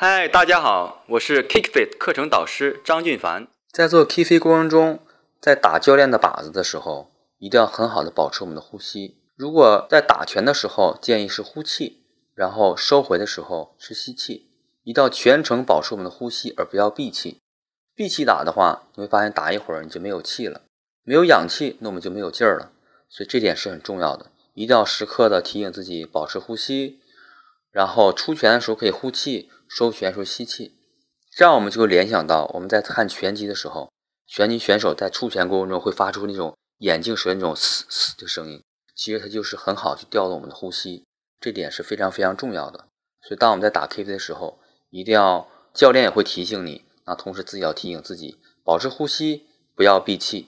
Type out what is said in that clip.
嗨，大家好，我是 KickFit 课程导师张俊凡。在做 KickFit 过程中，在打教练的靶子的时候，一定要很好的保持我们的呼吸。如果在打拳的时候，建议是呼气，然后收回的时候是吸气，一定要全程保持我们的呼吸，而不要闭气。闭气打的话，你会发现打一会儿你就没有气了，没有氧气，那我们就没有劲儿了。所以这点是很重要的，一定要时刻的提醒自己保持呼吸，然后出拳的时候可以呼气。收拳时候吸气，这样我们就会联想到我们在看拳击的时候，拳击选手在出拳过程中会发出那种眼镜蛇那种嘶嘶的声音，其实它就是很好去调动我们的呼吸，这点是非常非常重要的。所以当我们在打 K V 的时候，一定要教练也会提醒你，那同时自己要提醒自己保持呼吸，不要闭气。